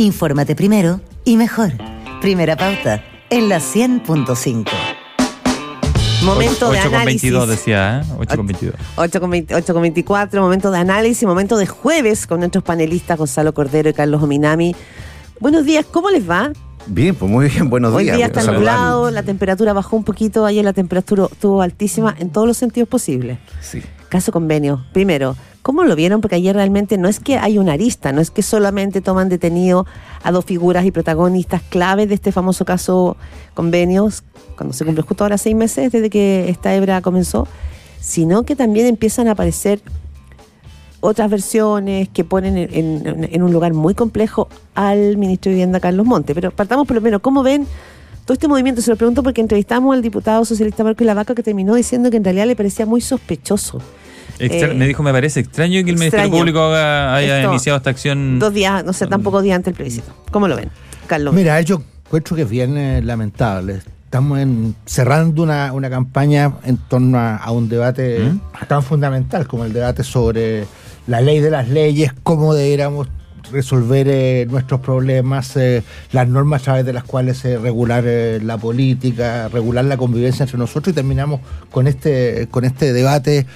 Infórmate primero y mejor. Primera pauta en la 100.5. Momento de análisis. 8,22 decía, ¿eh? 8,22. 8,24, momento de análisis, momento de jueves con nuestros panelistas Gonzalo Cordero y Carlos Ominami. Buenos días, ¿cómo les va? Bien, pues muy bien, buenos Hoy días. día está nublado, la temperatura bajó un poquito, ayer la temperatura estuvo altísima en todos los sentidos posibles. Sí. Caso convenio. Primero, ¿cómo lo vieron? Porque ayer realmente no es que hay una arista, no es que solamente toman detenido a dos figuras y protagonistas claves de este famoso caso convenios, cuando se cumple justo ahora seis meses desde que esta hebra comenzó, sino que también empiezan a aparecer otras versiones que ponen en, en- en un lugar muy complejo al ministro de Vivienda, Carlos Monte. Pero partamos por lo menos, ¿cómo ven todo este movimiento? Se lo pregunto porque entrevistamos al diputado socialista Marco Lavaca que terminó diciendo que en realidad le parecía muy sospechoso. Extra- Eh, me dijo, me parece extraño que el Ministerio extraño. Público haga- haya Esto- iniciado esta acción. Dos días, no sé, tampoco días antes del plebiscito. ¿Cómo lo ven, Carlos? Mira, yo encuentro que es bien eh, lamentable. Estamos en- cerrando una, una campaña en torno a, a un debate ¿Mm? tan fundamental como el debate sobre la ley de las leyes, cómo deberíamos resolver eh, nuestros problemas, eh, las normas a través de las cuales eh, regular eh, la política, regular la convivencia entre nosotros y terminamos con este, con este debate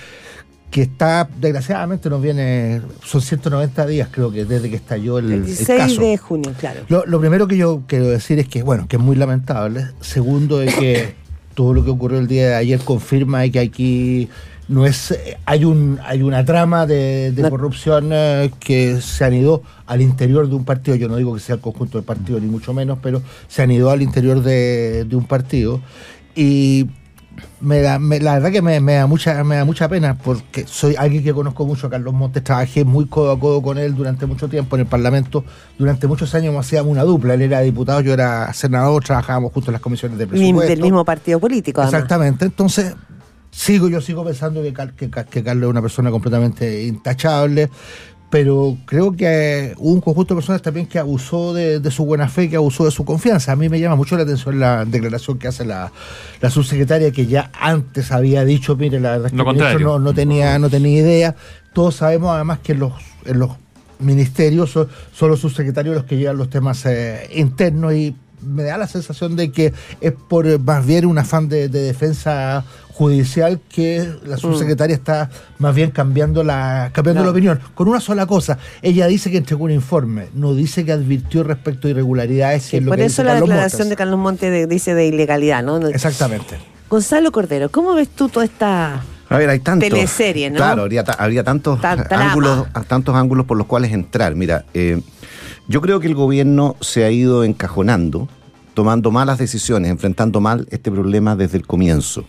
que está, desgraciadamente nos viene, son 190 días creo que desde que estalló el, el el 16 caso. de junio, claro. Lo, lo primero que yo quiero decir es que, bueno, que es muy lamentable. Segundo, es que todo lo que ocurrió el día de ayer confirma que aquí no es hay un hay una trama de, de No. corrupción eh, que se han ido al interior de un partido. Yo no digo que sea el conjunto del partido ni mucho menos, pero se han ido al interior de, de un partido y me da, me- la verdad que me, me da mucha me da mucha pena porque soy alguien que conozco mucho a Carlos Montes, trabajé muy codo a codo con él durante mucho tiempo en el Parlamento, durante muchos años hacíamos una dupla, él era diputado, yo era senador, trabajábamos juntos en las comisiones de presupuesto. Del mismo partido político, además. Exactamente, entonces sigo, yo sigo pensando que Carlos es una persona completamente intachable, pero creo que hubo un conjunto de personas también que abusó de, de su buena fe, que abusó de su confianza. A mí me llama mucho la atención la declaración que hace la, la subsecretaria, que ya antes había dicho, mire, la verdad es que Lo el ministro contrario. no, no tenía, no tenía idea. Todos sabemos además que en los, en los ministerios son, son los subsecretarios los que llevan los temas eh, internos y me da la sensación de que es por eh, más bien un afán de, de defensa judicial que la subsecretaria está más bien cambiando la cambiando la opinión con una sola cosa ella dice que entregó un informe no dice que advirtió respecto a irregularidades que Sí, lo por que eso dice la Carlos declaración Montes. de Carlos Monte de- dice de ilegalidad, ¿no? exactamente Gonzalo Cordero, ¿cómo ves tú toda esta A ver, hay tantos. Teleserie, ¿no? Claro, habría, ta- habría tantos ángulos, tantos ángulos por los cuales entrar. Mira, eh, yo creo que el gobierno se ha ido encajonando, tomando malas decisiones, enfrentando mal este problema desde el comienzo.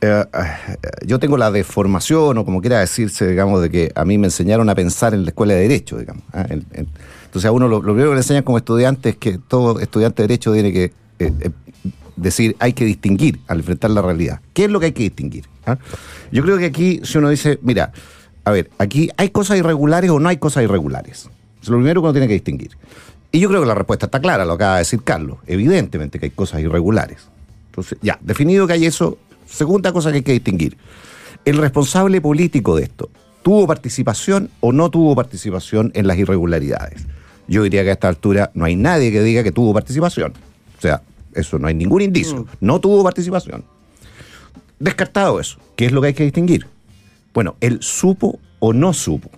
Eh, eh, yo tengo la deformación, o como quiera decirse, digamos, de que a mí me enseñaron a pensar en la escuela de Derecho, digamos. ah, en- en- entonces a uno lo, primero que le enseñan como estudiante es que todo estudiante de Derecho tiene que eh, decir, hay que distinguir al enfrentar la realidad. ¿Qué es lo que hay que distinguir? ah? Yo creo que aquí, si uno dice, mira, a ver, aquí hay cosas irregulares o no hay cosas irregulares. Es lo primero que uno tiene que distinguir. Y yo creo que la respuesta está clara, lo acaba de decir Carlos. Evidentemente que hay cosas irregulares. Entonces, ya, definido que hay eso, segunda cosa que hay que distinguir. El responsable político de esto, ¿tuvo participación o no tuvo participación en las irregularidades? Yo diría que a esta altura no hay nadie que diga que tuvo participación. O sea, eso no hay ningún indicio. No tuvo participación. Descartado eso, ¿qué es lo que hay que distinguir? Bueno, él supo o no supo.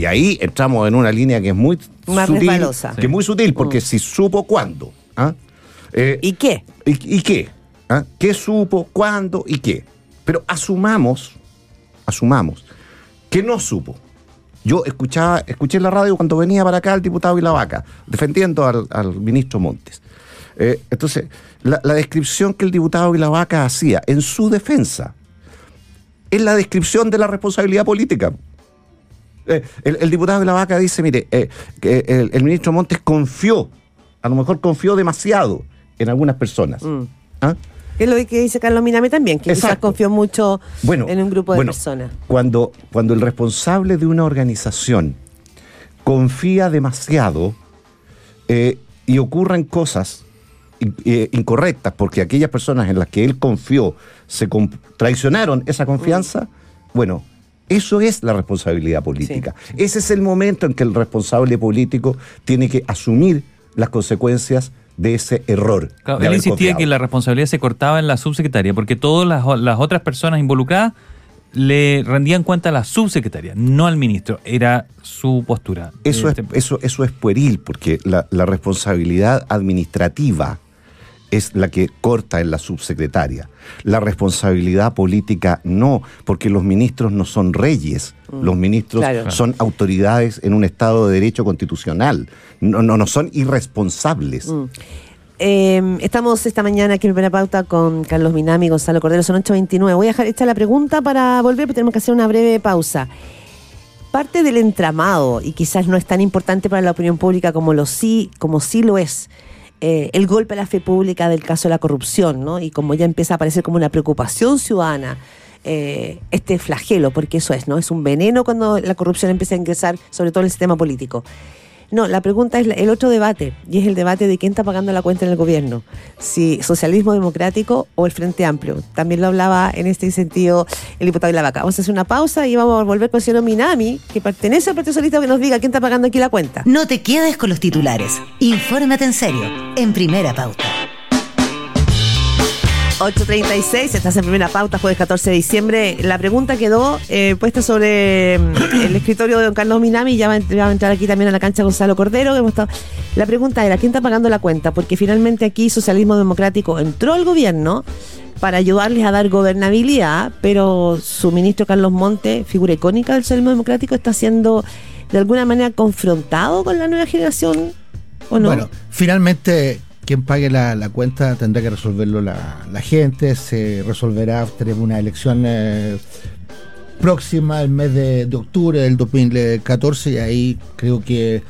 Y ahí entramos en una línea que es muy Más sutil. resbalosa. Que es muy sutil, porque si supo cuándo. ¿ah? Eh, ¿Y qué? ¿Y, y qué? ¿Ah? ¿Qué supo? ¿Cuándo? ¿Y qué? Pero asumamos, asumamos, que no supo. Yo escuchaba, escuché en la radio cuando venía para acá el diputado Vilavaca, defendiendo al, al ministro Montes. Eh, entonces, la, la descripción que el diputado Vilavaca hacía en su defensa es la descripción de la responsabilidad política. Eh, el, el diputado Vilavaca dice, mire, eh, que el, el ministro Montes confió, a lo mejor confió demasiado en algunas personas. Mm. ¿Ah? Que es lo que dice Carlos Miname también, que quizás confió mucho Bueno, en un grupo de bueno, personas. Cuando, cuando el responsable de una organización confía demasiado eh, y ocurren cosas in- eh, incorrectas porque aquellas personas en las que él confió se traicionaron esa confianza, bueno, Eso es la responsabilidad política. Ese es el momento en que el responsable político tiene que asumir las consecuencias de ese error. Claro, de él insistía que la responsabilidad se cortaba en la subsecretaria, porque todas las, otras personas involucradas le rendían cuenta a la subsecretaria, no al ministro. Era su postura. Eso es, Este, eso, eso es pueril, porque la, la responsabilidad administrativa es la que corta en la subsecretaria. La responsabilidad política no, porque los ministros no son reyes. Los ministros Claro. son autoridades en un Estado de Derecho constitucional. No, no, no son irresponsables. Mm. Eh, estamos esta mañana aquí en Primera Pauta con Carlos Minami y Gonzalo Cordero, son 8.29. Voy a dejar esta la pregunta para volver, pero tenemos que hacer una breve pausa. Parte del entramado, y quizás no es tan importante para la opinión pública como, lo sí, como sí lo es, eh, el golpe a la fe pública del caso de la corrupción, ¿no? Y como ya empieza a aparecer como una preocupación ciudadana, eh, este flagelo, porque eso es, ¿no? Es un veneno cuando la corrupción empieza a ingresar, sobre todo en el sistema político. No, la pregunta es el otro debate, y es el debate de quién está pagando la cuenta en el gobierno, si socialismo democrático o el Frente Amplio. También lo hablaba en este sentido el diputado de la Vaca. Vamos a hacer una pausa y vamos a volver con el señor Minami, que pertenece al Partido Socialista, que nos diga quién está pagando aquí la cuenta. No te quedes con los titulares. Infórmate en serio. En primera pauta. 8.36, estás en primera pauta, jueves 14 de diciembre. La pregunta quedó eh, puesta sobre mm, el escritorio de don Carlos Minami, ya va, a entrar aquí también a la cancha Gonzalo Cordero. La pregunta era, ¿quién está pagando la cuenta? Porque finalmente aquí Socialismo Democrático entró al gobierno para ayudarles a dar gobernabilidad, pero su ministro Carlos Monte, figura icónica del Socialismo Democrático, está siendo de alguna manera confrontado con la nueva generación, ¿o no? Bueno, finalmente quien pague la, la cuenta tendrá que resolverlo la, la gente, se resolverá, tenemos una elección eh, próxima el mes de, de octubre del 2014 y ahí creo que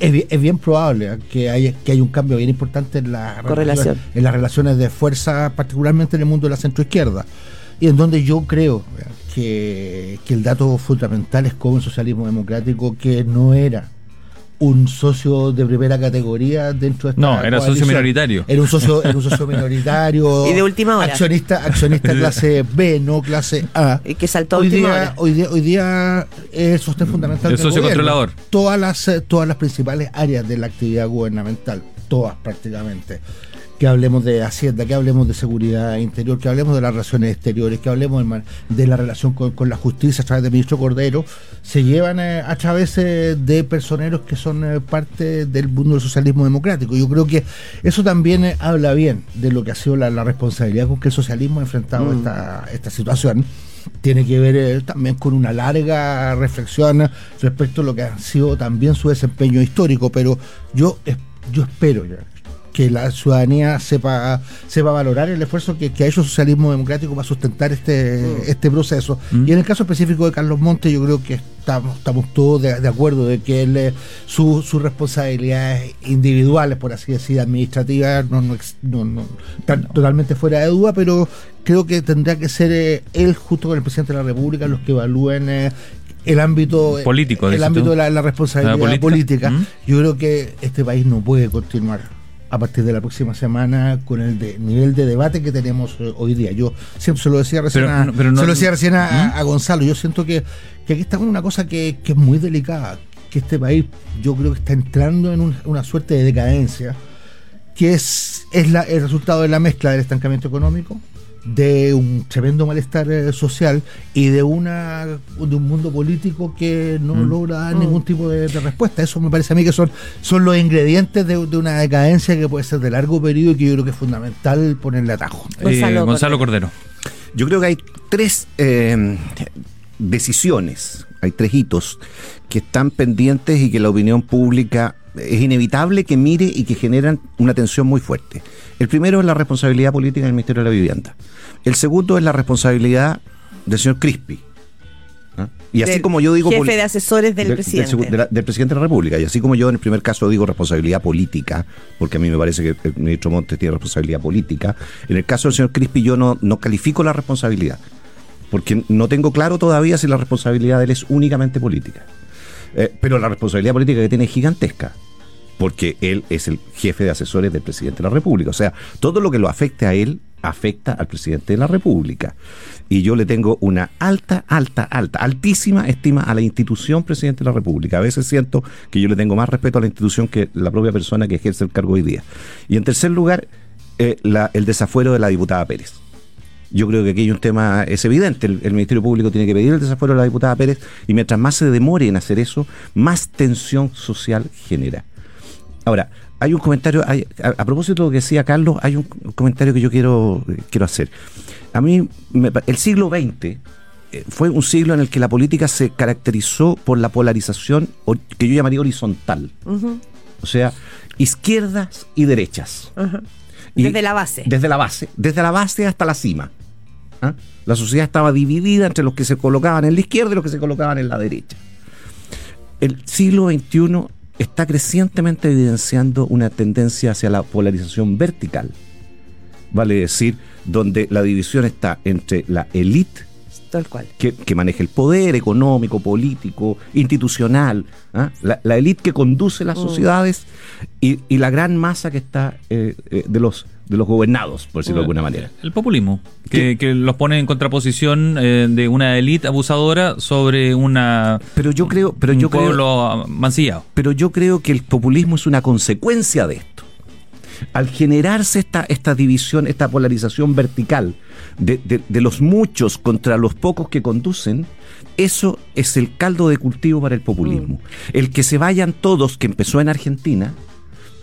es, es bien probable ¿eh? que haya, que haya un cambio bien importante en, la en las relaciones de fuerza, particularmente en el mundo de la centroizquierda. Y en donde yo creo ¿eh? que, que el dato fundamental es como el socialismo democrático, que no era un socio de primera categoría dentro de esta No, era socio minoritario. Era un socio, era un socio minoritario. Y de última hora. Accionista, accionista clase B, no clase A. Y que saltó a hoy última día, hora. hoy día, hoy día es el sostén fundamental El del socio gobierno. controlador. Todas las, eh, todas las principales áreas de la actividad gubernamental, todas prácticamente. Que hablemos de Hacienda, que hablemos de seguridad interior, que hablemos de las relaciones exteriores, que hablemos de la relación con, con la justicia a través del ministro Cordero, se llevan eh, a través eh, de personeros que son eh, parte del mundo del socialismo democrático. Yo creo que eso también eh, habla bien de lo que ha sido la, la responsabilidad con que el socialismo ha enfrentado esta, esta situación tiene que ver eh, también con una larga reflexión respecto a lo que ha sido también su desempeño histórico, pero yo, yo espero ya que la ciudadanía sepa, sepa valorar el esfuerzo que, que ha hecho el socialismo democrático para sustentar este, este proceso. Y en el caso específico de Carlos Monte, yo creo que estamos, estamos todos de, de acuerdo de que él, eh, su- sus responsabilidades individuales, por así decir, administrativas, no, no, no- no- están totalmente fuera de duda, pero creo que tendrá que ser eh, él, junto con el presidente de la República, los que evalúen eh, el ámbito Político, el ámbito tú. de la, la responsabilidad ¿La política? política. ¿Mm? Yo creo que este país no puede continuar a partir de la próxima semana con el de- nivel de debate que tenemos eh, hoy día. Yo siempre se lo decía recién, Pero a, no- pero no- se lo decía recién a, ¿Mm? a Gonzalo. Yo siento que, que aquí estamos en una cosa que, que es muy delicada, que este país yo creo que está entrando en un- una suerte de decadencia, que es, es la- el resultado de la mezcla del estancamiento económico, de un tremendo malestar eh, social y de una de un mundo político que no Mm. logra dar ningún tipo de, de respuesta. Eso me parece a mí que son, son los ingredientes de, de una decadencia que puede ser de largo periodo y que yo creo que es fundamental ponerle atajo. Eh, Gonzalo Gonzalo Cordero. Yo creo que hay tres eh, decisiones, hay tres hitos que están pendientes y que la opinión pública es inevitable que mire y que generan una tensión muy fuerte. El primero es la responsabilidad política del Ministerio de la Vivienda. El segundo es la responsabilidad del señor Crispi. ¿ah? Y así Del como yo digo... jefe de asesores del presidente. segu- de la- del presidente de la República. Y así como yo en el primer caso digo responsabilidad política, porque a mí me parece que el ministro Montes tiene responsabilidad política, en el caso del señor Crispi yo no, no califico la responsabilidad, porque no tengo claro todavía si la responsabilidad de él es únicamente política. Eh, pero la responsabilidad política que tiene es gigantesca, porque él es el jefe de asesores del presidente de la República. O sea, todo lo que lo afecte a él afecta al presidente de la República. y yo le tengo una alta, alta, alta, altísima estima a la institución presidente de la República. A veces siento que yo le tengo más respeto a la institución que la propia persona que ejerce el cargo hoy día. Y en tercer lugar, eh, el desafuero de la diputada Pérez. Yo creo que aquí hay un tema, es evidente, el Ministerio Público tiene que pedir el desafuero de la diputada Pérez y mientras más se demore en hacer eso, más tensión social genera. Ahora, hay un comentario, hay- a, a propósito de lo que decía Carlos, hay un comentario que yo quiero, quiero hacer. A mí, me el siglo XX eh, fue un siglo en el que la política se caracterizó por la polarización que yo llamaría horizontal. O sea, izquierdas y derechas. Y- Desde la base. Desde la base, desde la base hasta la cima. ¿Ah? La sociedad estaba dividida entre los que se colocaban en la izquierda y los que se colocaban en la derecha. El siglo XXI está crecientemente evidenciando una tendencia hacia la polarización vertical. Vale decir, donde la división está entre la élite Tal cual. que, que maneja el poder económico, político, institucional, ¿ah? la, élite que conduce las sociedades y, y la gran masa que está eh, eh, de los de los gobernados, por decirlo de alguna manera. El populismo, que, que los pone en contraposición eh, de una élite abusadora sobre una Pero yo creo, pero un yo creo, pueblo mancillado. pero yo creo que el populismo es una consecuencia de esto. Al generarse esta, esta división, esta polarización vertical de, de- de los muchos contra los pocos que conducen, eso es el caldo de cultivo para el populismo. El que se vayan todos, que empezó en Argentina,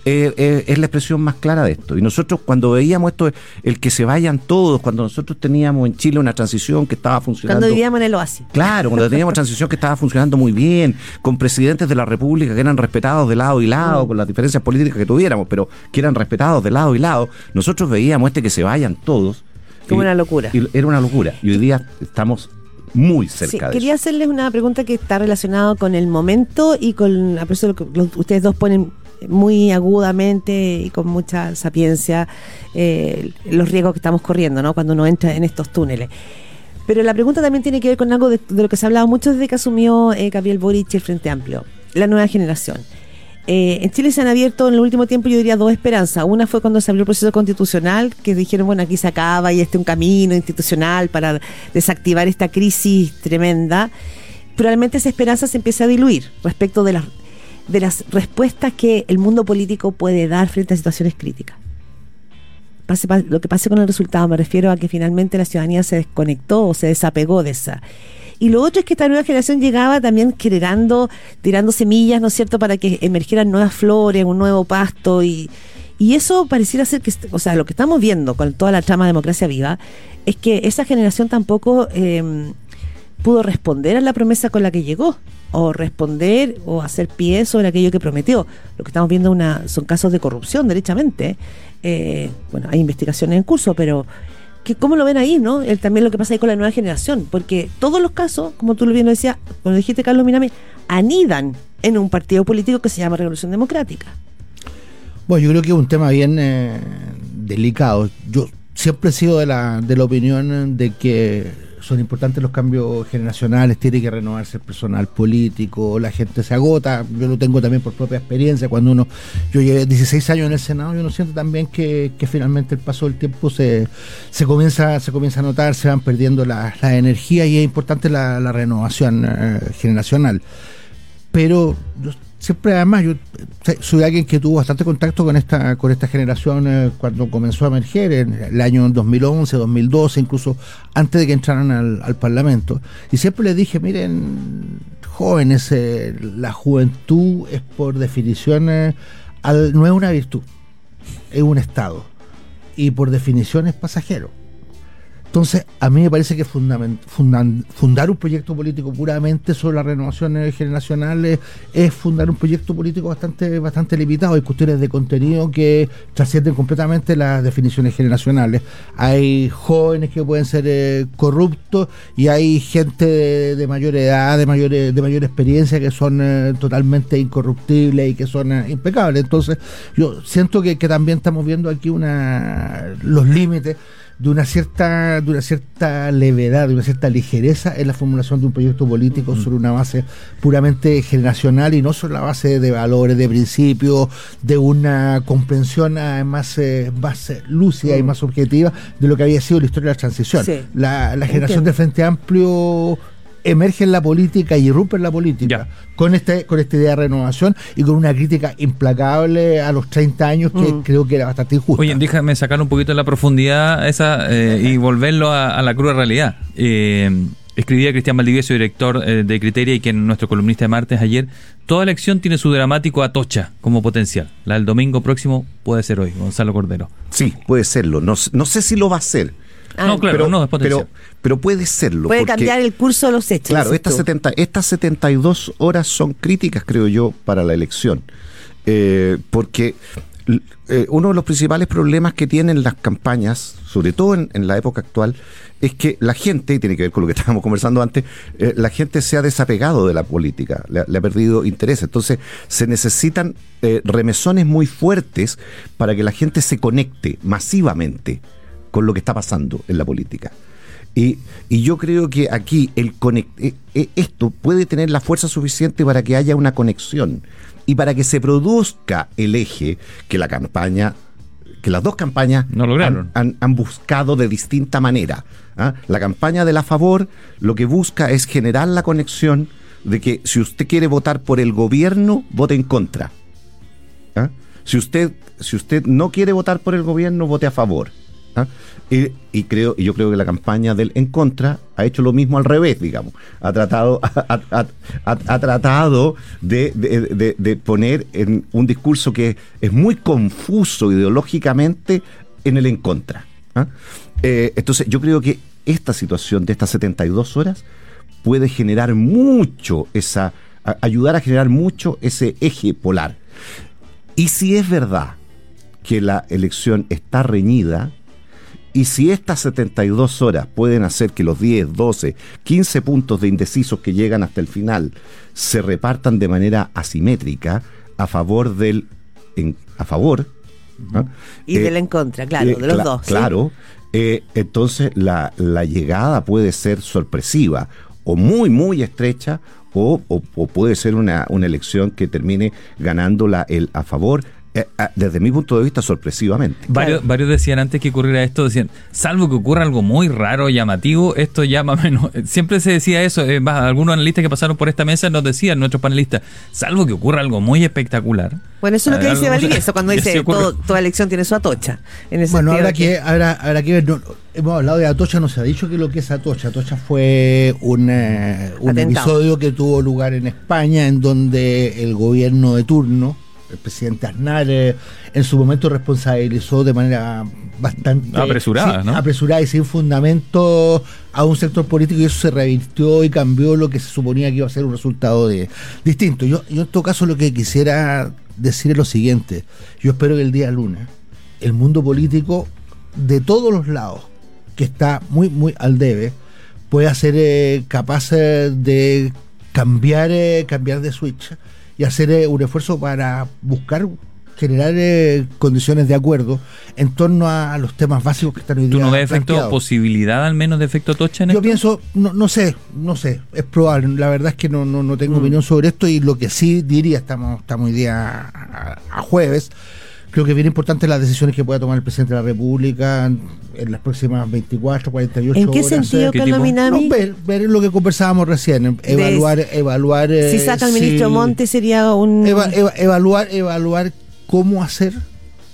eh, eh, es la expresión más clara de esto. Y nosotros cuando veíamos esto, el que se vayan todos, cuando nosotros teníamos en Chile una transición que estaba funcionando... Cuando vivíamos en el oasis. Claro, cuando teníamos transición que estaba funcionando muy bien, con presidentes de la República que eran respetados de lado y Mm. lado, con las diferencias políticas que tuviéramos, pero que eran respetados de lado y lado, nosotros veíamos este que se vayan todos. Como y- una locura. y era una locura. Y hoy día estamos muy Sí, cerca de quería eso. hacerles una pregunta que está relacionada con el momento y con a pesar de lo que ustedes dos ponen muy agudamente y con mucha sapiencia eh, los riesgos que estamos corriendo, ¿no? Cuando uno entra en estos túneles. Pero la pregunta también tiene que ver con algo de, lo que se ha hablado mucho desde que asumió eh, Gabriel Boric el Frente Amplio, la nueva generación. Eh, en Chile se han abierto en el último tiempo, yo diría, dos esperanzas. Una fue cuando se abrió el proceso constitucional, que dijeron, bueno, aquí se acaba y este es un camino institucional para desactivar esta crisis tremenda. Probablemente esa esperanza se empieza a diluir respecto de las, de las respuestas que el mundo político puede dar frente a situaciones críticas. Lo que pase con el resultado, me refiero a que finalmente la ciudadanía se desconectó o se desapegó de esa. Y lo otro es que esta nueva generación llegaba también generando, tirando semillas, ¿no es cierto?, para que emergieran nuevas flores, un nuevo pasto y, y eso pareciera ser que, o sea, lo que estamos viendo con toda la trama de democracia viva es que esa generación tampoco eh, pudo responder a la promesa con la que llegó, o responder o hacer pie sobre aquello que prometió. Lo que estamos viendo son casos de corrupción, derechamente. Eh, bueno, hay investigaciones en curso, pero que ¿cómo lo ven ahí, no? El, también lo que pasa ahí con la nueva generación, porque todos los casos, como tú lo bien decías, cuando dijiste Carlos Minami, anidan en un partido político que se llama Revolución Democrática. Bueno, yo creo que es un tema bien eh, delicado. Yo siempre he sido de la, de la opinión de que son importantes los cambios generacionales, tiene que renovarse el personal político, la gente se agota, yo lo tengo también por propia experiencia, cuando uno, yo llevé 16 años en el Senado, yo no siento también que, que finalmente el paso del tiempo se, se, comienza, se comienza a notar, se van perdiendo las la energías y es importante la, la renovación eh, generacional. Pero yo siempre además yo eh, soy alguien que tuvo bastante contacto con esta con esta generación eh, cuando comenzó a emerger en el año 2011 2012 incluso antes de que entraran al, parlamento. Y siempre les dije miren jóvenes eh, la juventud es por definición al- no es una virtud es un estado. Y por definición es pasajero entonces, a mí me parece que fundar un proyecto político puramente sobre las renovaciones generacionales es fundar un proyecto político bastante bastante limitado. Hay cuestiones de contenido que trascienden completamente las definiciones generacionales. Hay jóvenes que pueden ser eh, corruptos y hay gente de, de mayor edad, de mayor, de mayor experiencia que son eh, totalmente incorruptibles y que son eh, impecables. Entonces, yo siento que, que también estamos viendo aquí una los límites de una cierta de una cierta levedad, de una cierta ligereza en la formulación de un proyecto político sobre una base puramente generacional y no sobre la base de valores, de principios, de una comprensión eh, más, eh, más lúcida y más objetiva de lo que había sido la historia de la transición. Sí. La, la generación del Frente Amplio emerge en la política y irrumpe en la política Ya. con este con esta idea de renovación y con una crítica implacable a los 30 años que Mm. creo que era bastante injusta. Oye, déjame sacar un poquito de la profundidad esa eh, y volverlo a, a la cruda realidad. Eh, escribía Cristian Valdivieso, director eh, de Criteria y quien nuestro columnista de martes ayer. Toda elección tiene su dramático atocha como potencial. La del domingo próximo puede ser hoy, Gonzalo Cordero. Sí, puede serlo. No, no sé si lo va a hacer. Ah, no, claro, pero, no, pero, pero puede serlo. Puede porque- cambiar el curso de los hechos. Claro, estas, tú. 70, estas 72 horas son críticas, creo yo, para la elección. Eh, porque eh, uno de los principales problemas que tienen las campañas, sobre todo en, en la época actual, es que la gente, y tiene que ver con lo que estábamos conversando antes, eh, la gente se ha desapegado de la política, le, ha- le ha perdido interés. Entonces, se necesitan eh, remesones muy fuertes para que la gente se conecte masivamente con lo que está pasando en la política. Y, y yo creo que aquí el conec- eh, eh, esto puede tener la fuerza suficiente para que haya una conexión y para que se produzca el eje que la campaña, que las dos campañas No lograron. han, han- han buscado de distinta manera. ¿ah? La campaña de la favor lo que busca es generar la conexión de que si usted quiere votar por el gobierno, vote en contra. ¿ah? Si usted, si usted no quiere votar por el gobierno, vote a favor. ¿Ah? Y, creo, y yo creo que la campaña del en contra ha hecho lo mismo al revés, digamos. Ha tratado, ha, tratado de, de- poner en un discurso que es muy confuso ideológicamente en el en contra. ¿ah? Eh, entonces, yo creo que esta situación de estas 72 horas puede generar mucho esa, ayudar a generar mucho ese eje polar. Y si es verdad que la elección está reñida, y si estas 72 horas pueden hacer que los 10, 12, 15 puntos de indecisos que llegan hasta el final se repartan de manera asimétrica a favor del en- a favor. Y Eh, del en contra, claro, eh, de los dos. ¿sí? Claro, eh, entonces la, la llegada puede ser sorpresiva o muy, muy estrecha o, o- o puede ser una, una elección que termine ganándola el a favor, eh, desde mi punto de vista, sorpresivamente. Varios, varios decían antes que ocurriera esto, decían, salvo que ocurra algo muy raro, llamativo, esto ya más o menos. Siempre se decía eso, eh, más, algunos analistas que pasaron por esta mesa nos decían, nuestros panelistas, salvo que ocurra algo muy espectacular. Bueno, eso es lo que Eh, dice algo- Valdivieso cuando dice todo- toda elección tiene su atocha. En ese Bueno, habrá que, habrá, habrá que ver. no, hemos hablado de Atocha, no se ha dicho que lo que es Atocha. Atocha fue un, eh, un Atentado. episodio que tuvo lugar en España, en donde el gobierno de turno, el presidente Aznar, eh, en su momento responsabilizó de manera bastante Apresurada, sí, ¿no? apresurada y sin fundamento a un sector político y eso se revirtió y cambió lo que se suponía que iba a ser un resultado de, distinto. Yo, yo en todo caso lo que quisiera decir es lo siguiente. Yo espero que el día lunes el mundo político de todos los lados, que está muy, muy al debe, pueda ser eh, capaz eh, de cambiar, eh, cambiar de switch y hacer eh, un esfuerzo para buscar generar eh, condiciones de acuerdo en torno a, a los temas básicos que están hoy ¿Tú día no ves efecto, posibilidad al menos de efecto tocha en Yo esto? pienso, no, no sé, no sé, es probable. La verdad es que no, no, no tengo Mm. opinión sobre esto y lo que sí diría, estamos, estamos hoy día a, a jueves, creo que es bien importante las decisiones que pueda tomar el presidente de la República en, las próximas 24, 48 ¿En qué horas. sentido, eh, ¿Qué Carlos? Minami? no, ver, ver lo que conversábamos recién, em- De- evaluar, evaluar. si eh, saca si- ministro Monte sería un... eva- eva- evaluar, evaluar cómo hacer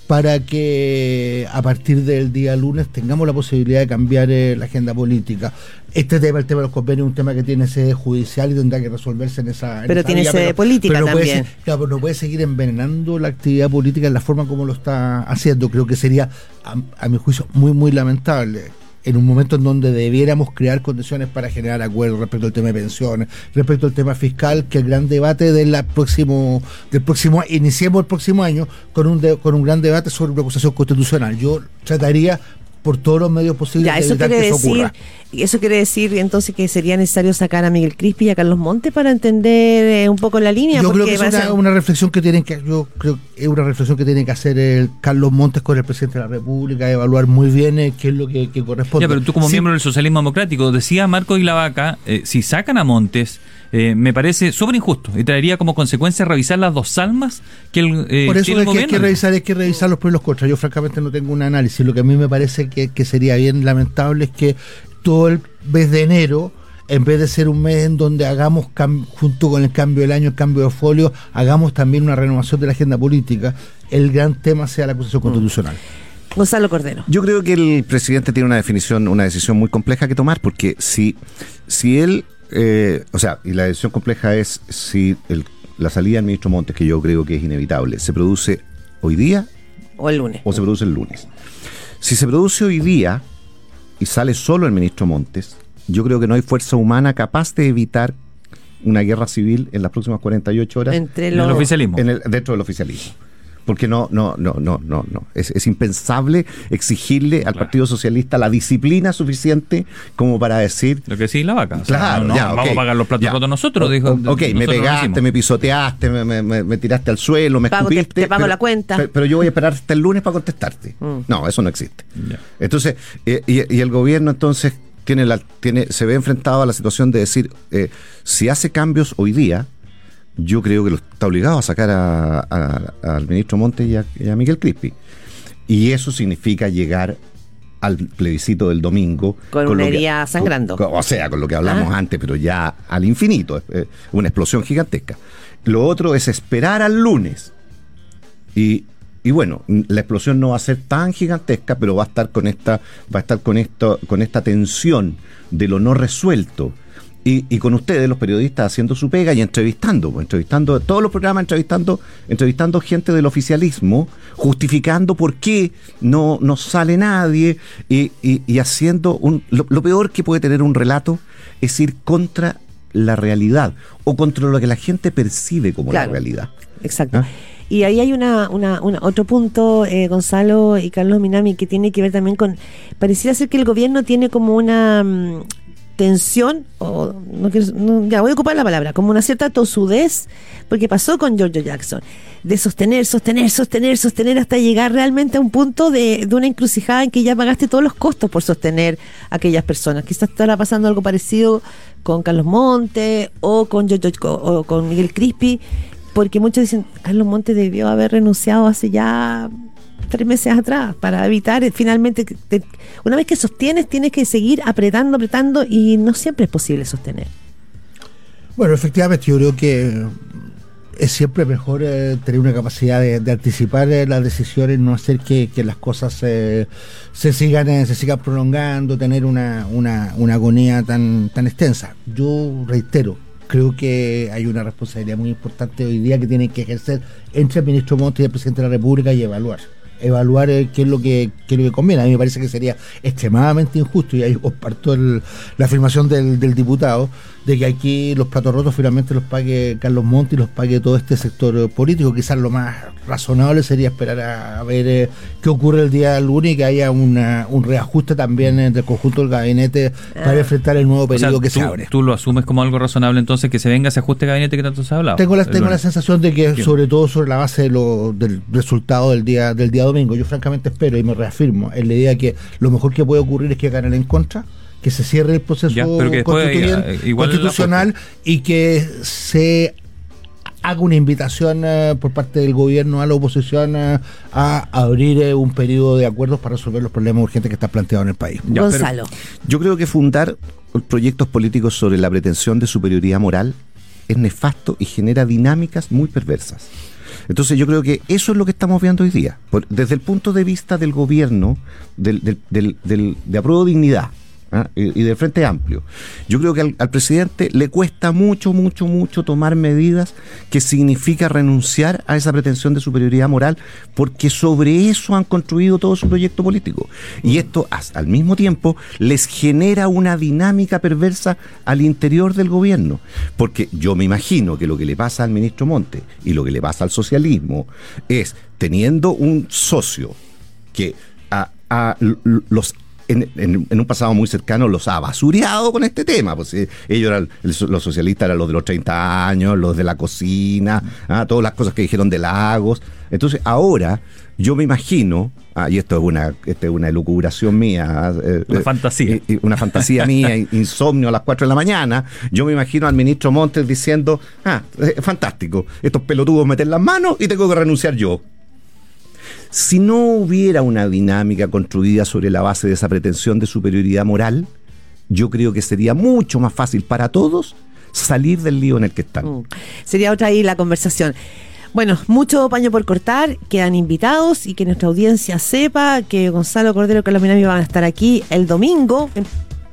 para que a partir del día lunes tengamos la posibilidad de cambiar eh, la agenda política. Este tema, el tema de los convenios, es un tema que tiene sede judicial y tendrá que resolverse en esa. en Pero esa tiene vía, sede política no también. claro, pero no puede seguir envenenando la actividad política en la forma como lo está haciendo. Creo que sería, a, a mi juicio, muy, muy lamentable. En un momento en donde debiéramos crear condiciones para generar acuerdos respecto al tema de pensiones, respecto al tema fiscal, que el gran debate del próximo, del próximo, iniciemos el próximo año con un, de- con un gran debate sobre una acusación constitucional. Yo trataría por todos los medios posibles Ya, de eso quiere que eso decir, ocurra. eso quiere decir entonces que sería necesario sacar a Miguel Crispi y a Carlos Monte para entender eh, un poco la línea. Yo creo que es una, ser- una reflexión que tienen que yo creo que es una reflexión que tiene que hacer el Carlos Montes con el presidente de la República, evaluar muy bien eh, qué es lo que, que corresponde. Ya, pero tú como Sí, miembro del socialismo democrático, decía Marco y la Vaca, eh, si sacan a Montes, eh, me parece súper injusto y traería como consecuencia revisar las dos almas que el, eh, Por eso tiene es que hay que revisar, hay que revisar los pros y los contras. Yo francamente no tengo un análisis. Lo que a mí me parece que, que sería bien lamentable es que todo el mes de enero, en vez de ser un mes en donde hagamos, junto con el cambio del año, el cambio de folio, hagamos también una renovación de la agenda política, el gran tema sea la acusación constitucional. Gonzalo Cordero. Yo creo que el presidente tiene una definición, una decisión muy compleja que tomar, porque si, si él, eh, o sea, y la decisión compleja es si el- la salida del ministro Montes, que yo creo que es inevitable, se produce hoy día O el lunes. o se produce el lunes. Si se produce hoy día y sale solo el ministro Montes, yo creo que no hay fuerza humana capaz de evitar una guerra civil en las próximas 48 horas Entre En el los... oficialismo. en el- dentro del oficialismo. Porque no, no, no, no, no, no. Es, es impensable exigirle al Partido Socialista la disciplina suficiente como para decir. Lo que sí, la vaca. O sea, Claro, no, ya, vamos a pagar los platos rotos nosotros. O- dijo, ok, nosotros me pegaste, me pisoteaste, me, me- me- me tiraste al suelo, me Pago, te- escupiste. te pago la cuenta. Pero, pero yo voy a esperar hasta el lunes para contestarte. Mm. No, eso no existe. Ya. Entonces, eh, y, y el gobierno entonces tiene la, tiene, se ve enfrentado a la situación de decir, eh, si hace cambios hoy día, yo creo que lo está obligado a sacar a- a- al ministro Montes y a, y a Miguel Crispi. Y eso significa llegar al plebiscito del domingo. Con lo una que- herida sangrando. con- o sea, con lo que hablamos Ah. antes, pero ya al infinito, eh, una explosión gigantesca. Lo otro es esperar al lunes. Y, y bueno, la explosión no va a ser tan gigantesca, pero va a estar con esta, va a estar con esto, con esta tensión de lo no resuelto. Y, y con ustedes, los periodistas, haciendo su pega y entrevistando, pues, entrevistando todos los programas, entrevistando, entrevistando gente del oficialismo, justificando por qué no, no sale nadie y, y- y haciendo un. Lo, lo peor que puede tener un relato es ir contra la realidad o contra lo que la gente percibe como Claro. la realidad. Exacto. ¿Ah? Y ahí hay una, una, una- otro punto, eh, Gonzalo y Carlos Minami, que tiene que ver también con. Pareciera ser que el gobierno tiene como una mm, tensión, o no quiero- ya voy a ocupar la palabra, como una cierta tosudez, porque pasó con Giorgio Jackson, de sostener, sostener, sostener, sostener hasta llegar realmente a un punto de, de una encrucijada en que ya pagaste todos los costos por sostener a aquellas personas. Quizás estará pasando algo parecido con Carlos Monte o con Giorgio, o con Miguel Crispi, porque muchos dicen, Carlos Monte debió haber renunciado hace ya tres meses atrás para evitar eh, finalmente te- una vez que sostienes tienes que seguir apretando apretando y no siempre es posible sostener Bueno, efectivamente, yo creo que es siempre mejor eh, tener una capacidad de, anticipar eh, las decisiones, no hacer que, las cosas eh, se sigan se sigan prolongando, tener una, una, una agonía tan, tan extensa. Yo reitero, creo que hay una responsabilidad muy importante hoy día que tiene que ejercer entre el ministro Monti y el presidente de la República y evaluar. Evaluar eh, qué es lo que qué es lo que conviene. A mí me parece que sería extremadamente injusto, y ahí comparto el- la afirmación del, del diputado, de que aquí los platos rotos finalmente los pague Carlos Monti y los pague todo este sector eh, político. Quizás lo más razonable sería esperar a, a ver eh, qué ocurre el día lunes y que haya una- un reajuste también eh, del conjunto del gabinete para enfrentar el nuevo O sea, periodo que tú, se abre. tú lo asumes como algo razonable entonces que se venga ese ajuste de gabinete que tanto se ha hablado. Tengo la, tengo la sensación de que sobre todo sobre la base de lo- del resultado del día del día domingo, yo francamente espero y me reafirmo en la idea que lo mejor que puede ocurrir es que ganen en contra, que se cierre el proceso Ya, pero que después, constituyen- eh, igual constitucional y que se haga una invitación eh, por parte del gobierno a la oposición eh, a abrir eh, un periodo de acuerdos para resolver los problemas urgentes que están planteados en el país. Ya, Gonzalo Yo creo que fundar proyectos políticos sobre la pretensión de superioridad moral es nefasto y genera dinámicas muy perversas. Entonces yo creo que eso es lo que estamos viendo hoy día. Por- desde el punto de vista del gobierno, del, del, del- del- de apruebo dignidad ¿ah? y, y del Frente Amplio, yo creo que al, al presidente le cuesta mucho, mucho, mucho tomar medidas que significa renunciar a esa pretensión de superioridad moral, porque sobre eso han construido todo su proyecto político. Y esto al mismo tiempo les genera una dinámica perversa al interior del gobierno. Porque yo me imagino que lo que le pasa al ministro Monte y lo que le pasa al socialismo es teniendo un socio que a l- los en, en- en un pasado muy cercano los ha basureado con este tema. Pues eh, ellos eran, los socialistas eran los de los 30 años, los de la cocina, ah, todas las cosas que dijeron de Lagos. Entonces ahora yo me imagino, ah, y esto es una, esta es una elucubración mía, ah, eh, Una eh, fantasía. eh, una fantasía mía, in- insomnio a las 4 de la mañana, yo me imagino al ministro Montes diciendo, ah, eh, fantástico, estos pelotudos meten las manos y tengo que renunciar yo. Si no hubiera una dinámica construida sobre la base de esa pretensión de superioridad moral, yo creo que sería mucho más fácil para todos salir del lío en el que están. Mm. Sería otra ahí la conversación. Bueno, mucho paño por cortar, quedan invitados y que nuestra audiencia sepa que Gonzalo Cordero y Carlos Minami van a estar aquí el domingo, en-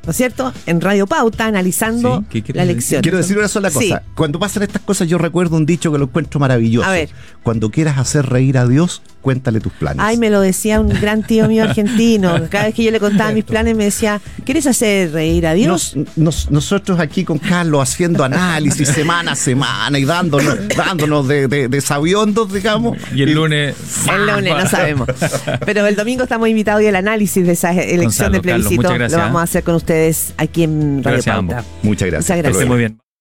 ¿no es cierto? En Radio Pauta, analizando Sí, ¿qué quieres la decir? elección. Quiero decir una sola cosa. Sí. Cuando pasan estas cosas, yo recuerdo un dicho que lo encuentro maravilloso. A ver. Cuando quieras hacer reír a Dios, cuéntale tus planes. Ay, me lo decía un gran tío mío argentino. Cada vez que yo le contaba mis planes me decía, ¿quieres hacer reír a Dios? Nos- nos- nosotros aquí con Carlos haciendo análisis semana a semana y dándonos, dándonos de, de, de sabiondos, digamos. Y el lunes. El lunes, no sabemos. Pero el domingo estamos invitados y el análisis de esa elección Gonzalo, de plebiscito lo vamos a hacer con ustedes aquí en Radio Gracias Pauta. Muchas gracias. Muchas gracias. muy bien.